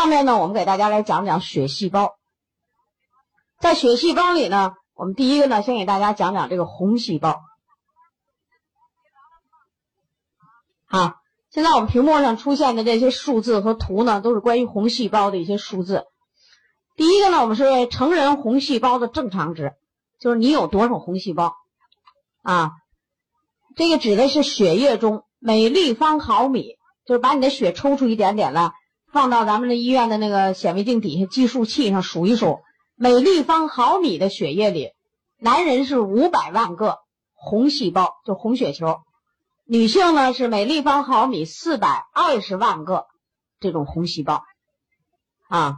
下面呢，我们给大家来讲讲血细胞。在血细胞里呢，我们第一个呢，先给大家讲讲这个红细胞。好，现在我们屏幕上出现的这些数字和图呢，都是关于红细胞的一些数字。第一个呢，我们是成人红细胞的正常值，就是你有多少红细胞啊？这个指的是血液中每立方毫米，就是把你的血抽出一点点来，放到咱们的医院的那个显微镜底下计数器上数一数，每立方毫米的血液里，男人是五百万个红细胞，就红血球；女性呢是每立方毫米四百二十万个这种红细胞，啊。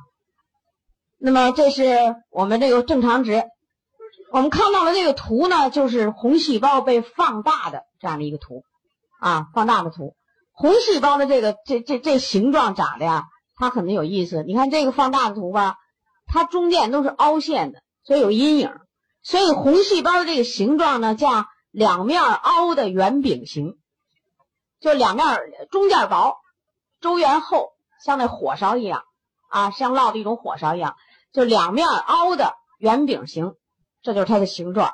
那么这是我们这个正常值。我们看到的这个图呢，就是红细胞被放大的这样的一个图，啊，放大的图。红细胞的这个这这这形状长的呀，它很有意思。你看这个放大的图吧，它中间都是凹陷的，所以有阴影。所以红细胞的这个形状呢，叫两面凹的圆饼形，就两面中间薄，周圆厚，像那火烧一样，啊，像烙的一种火烧一样。就两面凹的圆饼形，这就是它的形状。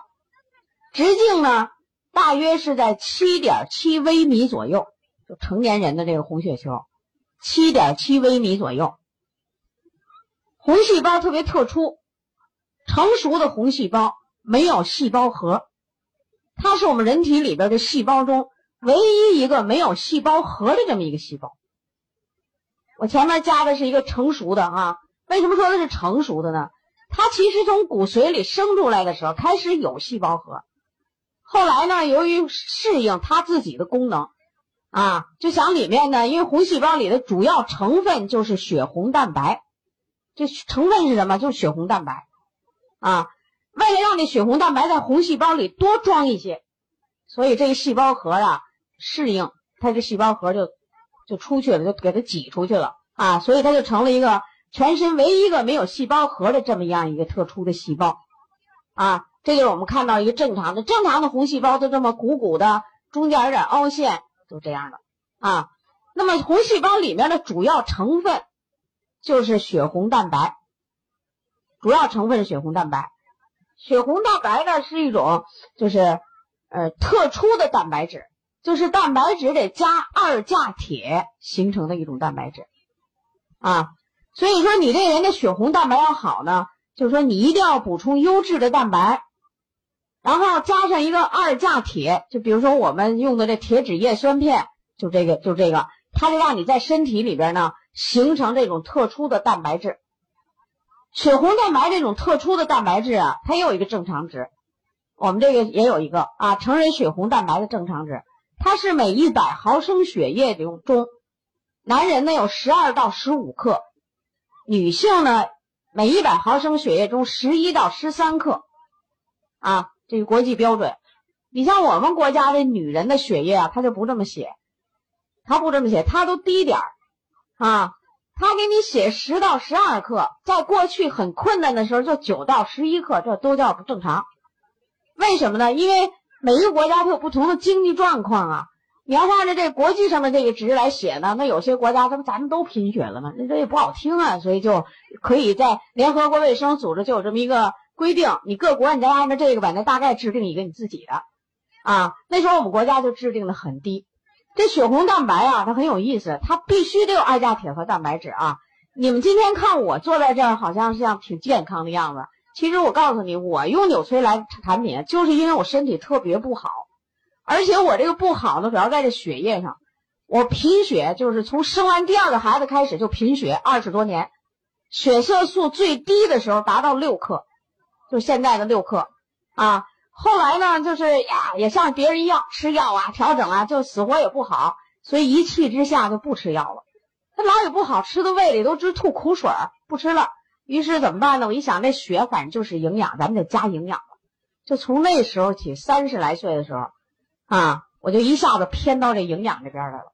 直径呢，大约是在七点七微米左右。就成年人的这个红血球，七点七微米左右。红细胞特别特殊，成熟的红细胞没有细胞核，它是我们人体里边的细胞中唯一一个没有细胞核的这么一个细胞。我前面加的是一个成熟的啊。为什么说它是成熟的呢？它其实从骨髓里生出来的时候开始有细胞核，后来呢，由于适应它自己的功能，啊，就想里面呢，因为红细胞里的主要成分就是血红蛋白，这成分是什么？就是血红蛋白，啊，为了让这血红蛋白在红细胞里多装一些，所以这个细胞核啊适应，它这细胞核就就出去了，就给它挤出去了啊，所以它就成了一个。全身唯一一个没有细胞核的这么样一个特殊的细胞，啊，这就是我们看到一个正常的正常的红细胞都这么鼓鼓的，中间有点凹陷，都这样的啊。那么红细胞里面的主要成分就是血红蛋白，主要成分是血红蛋白。血红蛋白呢是一种就是呃特殊的蛋白质，就是蛋白质得加二价铁形成的一种蛋白质，啊。所以说，你这人的血红蛋白要好呢，就是说你一定要补充优质的蛋白，然后加上一个二价铁，就比如说我们用的这铁质叶酸片，就这个就这个，它就让你在身体里边呢形成这种特殊的蛋白质。血红蛋白这种特殊的蛋白质啊，它也有一个正常值，我们这个也有一个啊，成人血红蛋白的正常值，它是每一百毫升血液中，男人呢有十二到十五克。女性呢，每一百毫升血液中十一到十三克，啊，这个国际标准。你像我们国家的女人的血液啊，她就不这么写，她不这么写，她都低点儿，啊，她给你写十到十二克，在过去很困难的时候就九到十一克，这都叫不正常。为什么呢？因为每一个国家都有不同的经济状况啊。你要按照这国际上的这个值来写呢，那有些国家这不咱们都贫血了吗？那这也不好听啊，所以就可以在联合国卫生组织就有这么一个规定，你各国你再按照这个吧，那大概制定一个你自己的，啊，那时候我们国家就制定的很低。这血红蛋白啊，它很有意思，它必须得有二价铁和蛋白质啊。你们今天看我坐在这儿，好像是像挺健康的样子，其实我告诉你，我用纽崔莱产品，就是因为我身体特别不好。而且我这个不好呢，主要在这血液上。我贫血，就是从生完第二个孩子开始就贫血，二十多年，血色素最低的时候达到六克，就现在的六克啊。后来呢，就是呀，也像别人一样吃药啊，调整啊，就死活也不好，所以一气之下就不吃药了。他老也不好吃的胃里都直吐苦水儿，不吃了。于是怎么办呢？我一想，这血反正就是营养，咱们得加营养了。就从那时候起，三十来岁的时候。啊，我就一下子偏到这营养这边来了，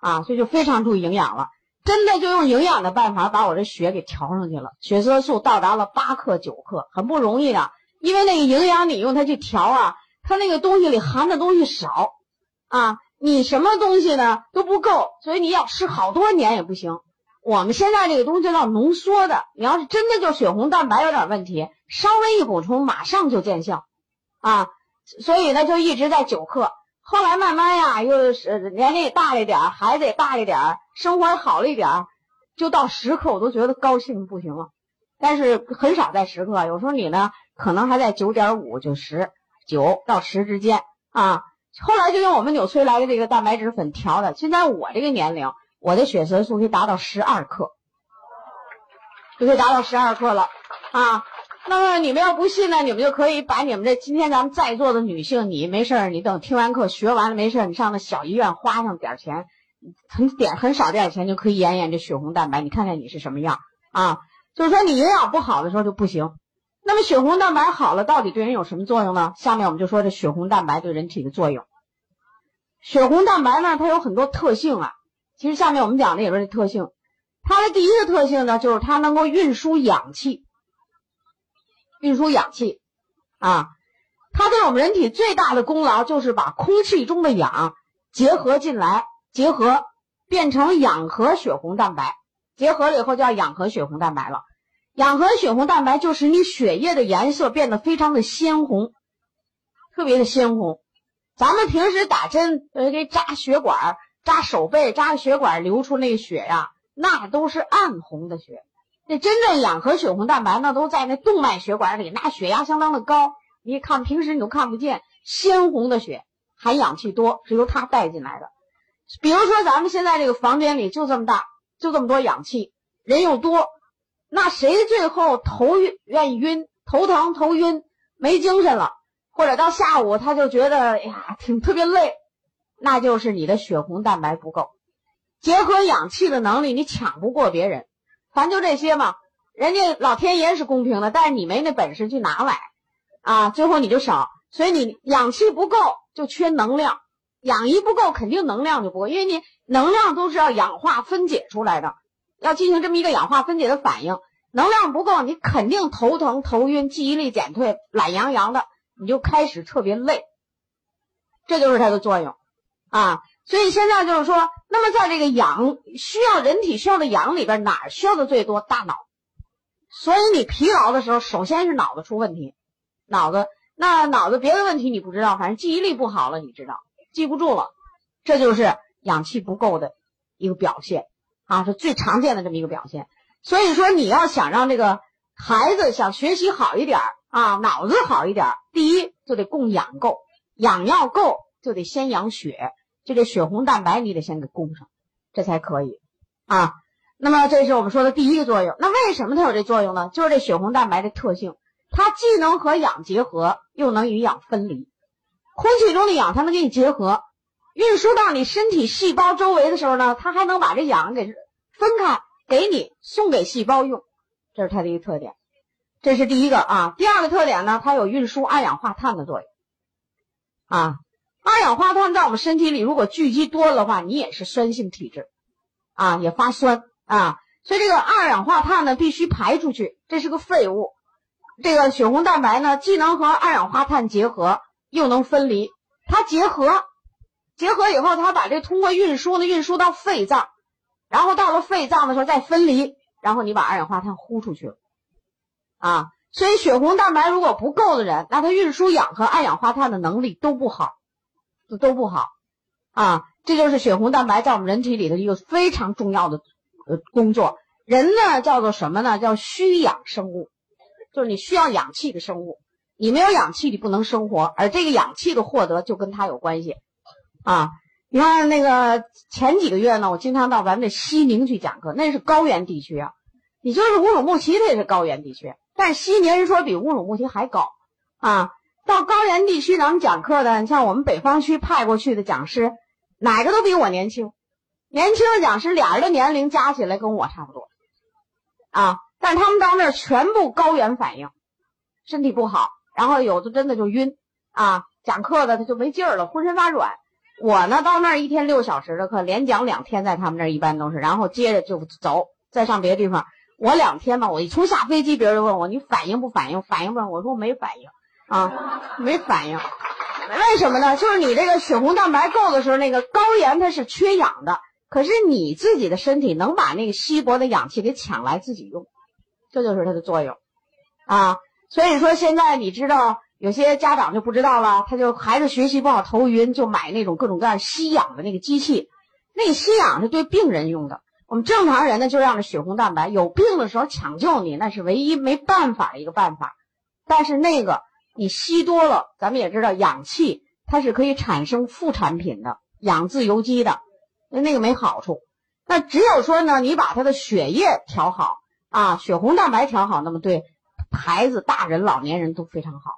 啊，所以就非常注意营养了。真的就用营养的办法把我这血给调上去了，血色素到达了八克九克，很不容易的。因为那个营养你用它去调啊，它那个东西里含的东西少，啊，你什么东西呢都不够，所以你要吃好多年也不行。我们现在这个东西叫浓缩的，你要是真的就血红蛋白有点问题，稍微一补充马上就见效，啊，所以呢就一直在九克。后来慢慢呀，又是年龄也大了一点，孩子也大了一点，生活好了一点，就到十克我都觉得高兴不行了。但是很少在十克，有时候你呢可能还在九点五就十九到十之间啊。后来就用我们纽崔莱的这个蛋白质粉调的，现在我这个年龄，我的血色素可以达到十二克，就可以达到十二克了啊。那么你们要不信呢，你们就可以把你们这今天咱们在座的女性，你没事儿，你等听完课学完了没事儿，你上那小医院花上点儿钱，很点很少点儿钱就可以验验这血红蛋白，你看看你是什么样啊？就是说你营养不好的时候就不行。那么血红蛋白好了，到底对人有什么作用呢？下面我们就说这血红蛋白对人体的作用。血红蛋白呢，它有很多特性啊。其实下面我们讲的也是这特性。它的第一个特性呢，就是它能够运输氧气。运输氧气，啊，它对我们人体最大的功劳就是把空气中的氧结合进来，结合变成氧合血红蛋白，结合了以后叫氧合血红蛋白了。氧合血红蛋白就使你血液的颜色变得非常的鲜红，特别的鲜红。咱们平时打针，呃，给扎血管、扎手背、扎血管流出那血呀，那都是暗红的血。那真正氧和血红蛋白呢，都在那动脉血管里，那血压相当的高。你看平时你都看不见鲜红的血，含氧气多，是由它带进来的。比如说咱们现在这个房间里就这么大，就这么多氧气，人又多，那谁最后头晕、愿意晕、头疼、头晕、没精神了，或者到下午他就觉得哎呀挺特别累，那就是你的血红蛋白不够，结合氧气的能力你抢不过别人。咱就这些嘛，人家老天爷是公平的，但是你没那本事去拿来，啊，最后你就少，所以你氧气不够就缺能量，氧一不够肯定能量就不够，因为你能量都是要氧化分解出来的，要进行这么一个氧化分解的反应，能量不够你肯定头疼头晕，记忆力减退，懒洋洋的，你就开始特别累，这就是它的作用，啊。所以现在就是说，那么在这个氧需要人体需要的氧里边，哪儿需要的最多？大脑。所以你疲劳的时候，首先是脑子出问题，脑子那脑子别的问题你不知道，反正记忆力不好了，你知道记不住了，这就是氧气不够的一个表现啊，是最常见的这么一个表现。所以说你要想让这个孩子想学习好一点啊，脑子好一点，第一就得供氧够，氧要够就得先养血。就这血红蛋白，你得先给供上，这才可以啊。那么这是我们说的第一个作用。那为什么它有这作用呢？就是这血红蛋白的特性，它既能和氧结合，又能与氧分离。空气中的氧它能给你结合，运输到你身体细胞周围的时候呢，它还能把这氧给分开，给你送给细胞用。这是它的一个特点，这是第一个啊。第二个特点呢，它有运输二氧化碳的作用啊。二氧化碳在我们身体里如果聚集多了的话，你也是酸性体质，啊，也发酸啊，所以这个二氧化碳呢必须排出去，这是个废物。这个血红蛋白呢，既能和二氧化碳结合，又能分离。它结合，结合以后，它把这通过运输呢运输到肺脏，然后到了肺脏的时候再分离，然后你把二氧化碳呼出去了，啊，所以血红蛋白如果不够的人，那它运输氧和二氧化碳的能力都不好。这都不好，啊，这就是血红蛋白在我们人体里的一个非常重要的呃工作。人呢叫做什么呢？叫需氧生物，就是你需要氧气的生物。你没有氧气，你不能生活。而这个氧气的获得就跟它有关系，啊，你看那个前几个月呢，我经常到咱们的西宁去讲课，那是高原地区啊。你就是乌鲁木齐，它也是高原地区，但西宁人说比乌鲁木齐还高，啊。到高原地区，咱们讲课的，你像我们北方区派过去的讲师，哪个都比我年轻。年轻的讲师俩人的年龄加起来跟我差不多，啊，但是他们到那儿全部高原反应，身体不好，然后有的真的就晕，啊，讲课的他就没劲儿了，浑身发软。我呢到那儿一天六小时的课，连讲两天，在他们那儿一般都是，然后接着就走，再上别的地方。我两天吧，我一从下飞机，别人就问我你反应不反应？反应不？我说我没反应。啊，没反应，为什么呢？就是你这个血红蛋白够的时候，那个高盐它是缺氧的，可是你自己的身体能把那个稀薄的氧气给抢来自己用，这就是它的作用啊。所以说现在你知道有些家长就不知道了，他就孩子学习不好头晕，就买那种各种各样吸氧的那个机器，那吸氧是对病人用的。我们正常人呢就让这血红蛋白，有病的时候抢救你，那是唯一没办法的一个办法。但是那个你吸多了，咱们也知道氧气它是可以产生副产品的，氧自由基的。那那个没好处，那只有说呢，你把他的血液调好啊，血红蛋白调好，那么对孩子、大人、老年人都非常好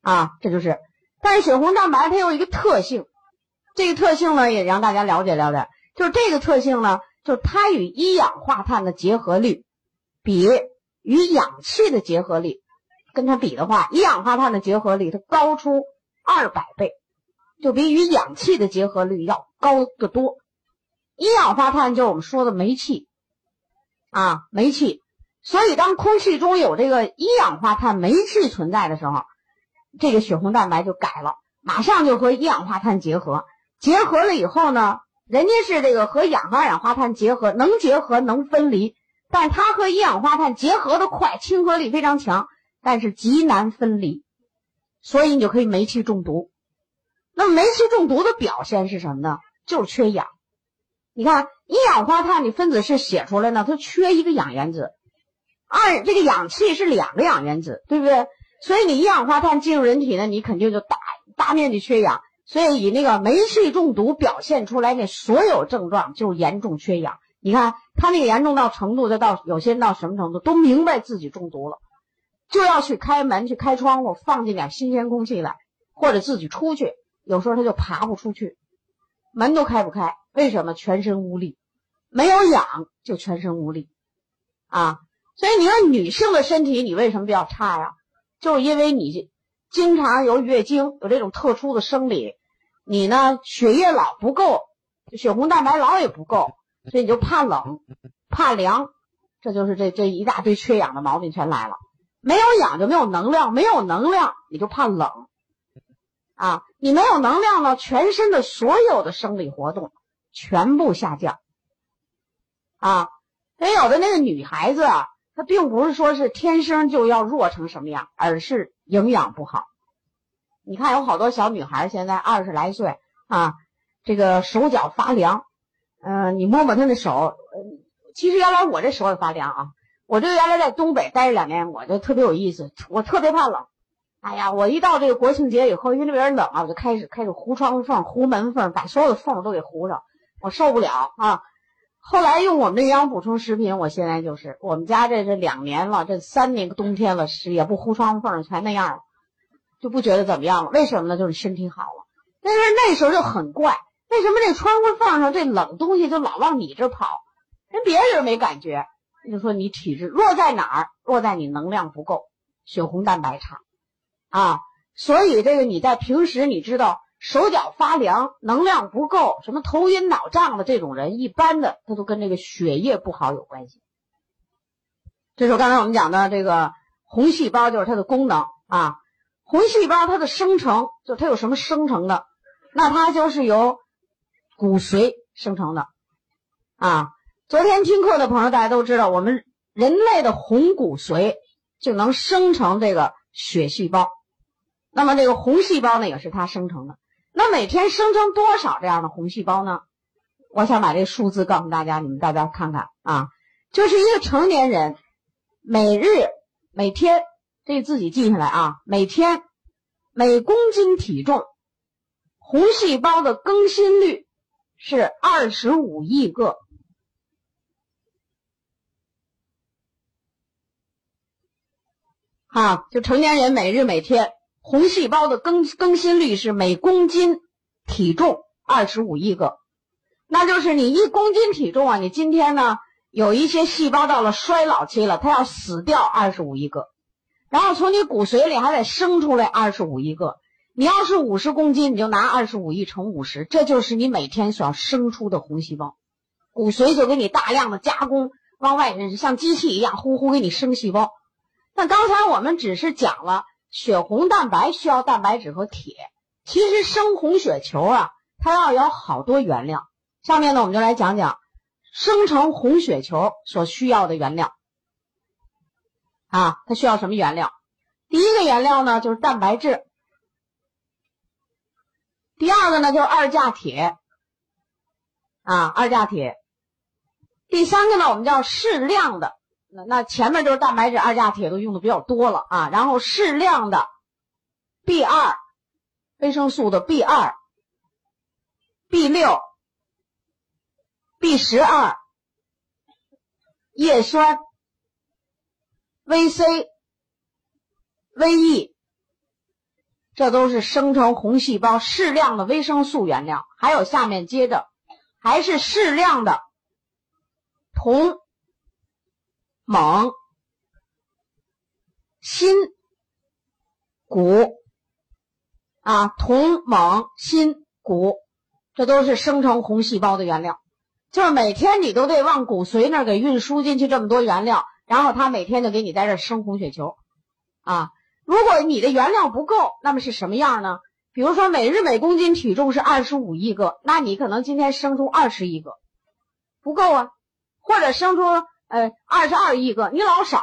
啊。这就是，但是血红蛋白它有一个特性，这个特性呢也让大家了解了解，就是这个特性呢，就是它与一氧化碳的结合率比与氧气的结合率跟它比的话，一氧化碳的结合率它高出二百倍，就比与氧气的结合率要高得多。一氧化碳就是我们说的煤气，啊，煤气。所以当空气中有这个一氧化碳煤气存在的时候，这个血红蛋白就改了，马上就和一氧化碳结合。结合了以后呢，人家是这个和氧和二氧化碳结合，能结合能分离，但它和一氧化碳结合的快，亲和力非常强，但是极难分离，所以你就可以煤气中毒。那么煤气中毒的表现是什么呢？就是缺氧。你看，一氧化碳的分子式写出来呢，它缺一个氧原子，二这个氧气是两个氧原子，对不对？所以你一氧化碳进入人体呢，你肯定就大大面积缺氧。所以以那个煤气中毒表现出来那所有症状，就是严重缺氧。你看他那个严重到程度，就到有些人到什么程度，都明白自己中毒了，就要去开门去开窗户，放进点新鲜空气来，或者自己出去。有时候他就爬不出去，门都开不开。为什么全身无力？没有氧就全身无力啊！所以你说女性的身体你为什么比较差呀？就是因为你经常有月经，有这种特殊的生理，你呢血液老不够，血红蛋白老也不够，所以你就怕冷、怕凉，这就是这这一大堆缺氧的毛病全来了。没有氧就没有能量，没有能量你就怕冷啊！你没有能量了，全身的所有的生理活动。全部下降，啊，所以有的那个女孩子啊，她并不是说是天生就要弱成什么样，而是营养不好。你看，有好多小女孩现在二十来岁啊，这个手脚发凉，嗯，你摸摸她的手，其实原来我这手也发凉啊。我这原来在东北待着两年，我就特别有意思，我特别怕冷。哎呀，我一到这个国庆节以后，因为那边冷啊，我就开始开始糊窗户缝、糊门缝，把所有的缝都给糊上。我受不了啊！后来用我们的营养补充食品，我现在就是我们家这这两年了，这三年冬天了，是也不糊窗户缝，全那样了，就不觉得怎么样了。为什么呢？就是身体好了。但是那时候就很怪，为什么这窗户缝上这冷东西就老往你这跑？人别人没感觉，就说你体质弱在哪儿？弱在你能量不够，血红蛋白差啊。所以这个你在平时你知道。手脚发凉，能量不够，什么头晕脑胀的这种人，一般的他都跟这个血液不好有关系。这是刚才我们讲的这个红细胞，就是它的功能啊。红细胞它的生成，就它有什么生成的？那它就是由骨髓生成的啊。昨天听课的朋友大家都知道，我们人类的红骨髓就能生成这个血细胞，那么这个红细胞呢，也是它生成的。那每天生成多少这样的红细胞呢？我想把这数字告诉大家，你们大家看看啊，就是一个成年人每日每天这自己记下来啊，每天每公斤体重红细胞的更新率是二十五亿个，啊，就成年人每日每天。红细胞的更更新率是每公斤体重二十五亿个，那就是你一公斤体重啊，你今天呢有一些细胞到了衰老期了，它要死掉二十五亿个，然后从你骨髓里还得生出来二十五亿个。你要是五十公斤，你就拿二十五亿乘五十，这就是你每天所要生出的红细胞。骨髓就给你大量的加工，往外像机器一样呼呼给你生细胞。那刚才我们只是讲了。血红蛋白需要蛋白质和铁，其实生红血球啊，它要有好多原料，下面呢，我们就来讲讲生成红血球所需要的原料。啊，它需要什么原料？第一个原料呢，就是蛋白质。第二个呢，就是二价铁。啊，二价铁。第三个呢，我们叫适量的。那那前面就是蛋白质、二价铁都用的比较多了啊。然后适量的 B 二，维生素的 B 二、B 六。B 十二、叶酸、VC、VE，这都是生成红细胞适量的维生素原料。还有下面接着还是适量的铜、锰、锌、钴啊，铜、锰、锌、钴，这都是生成红细胞的原料。就是每天你都得往骨髓那儿给运输进去这么多原料，然后他每天就给你在这生红血球，啊，如果你的原料不够，那么是什么样呢？比如说每日每公斤体重是二十五亿个，那你可能今天生出二十亿个，不够啊，或者生出呃二十二亿个，你老少，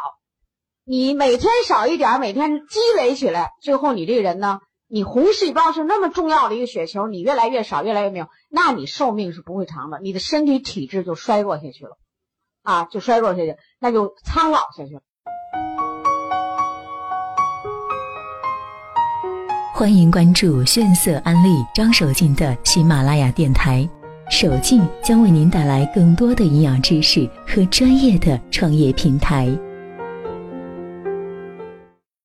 你每天少一点，每天积累起来，最后你这个人呢？你红细胞是那么重要的一个血球，你越来越少，越来越没有，那你寿命是不会长的，你的身体体质就衰弱下去了，啊，就衰弱下去，那就苍老下去了。欢迎关注炫色安利张守静的喜马拉雅电台，守静将为您带来更多的营养知识和专业的创业平台。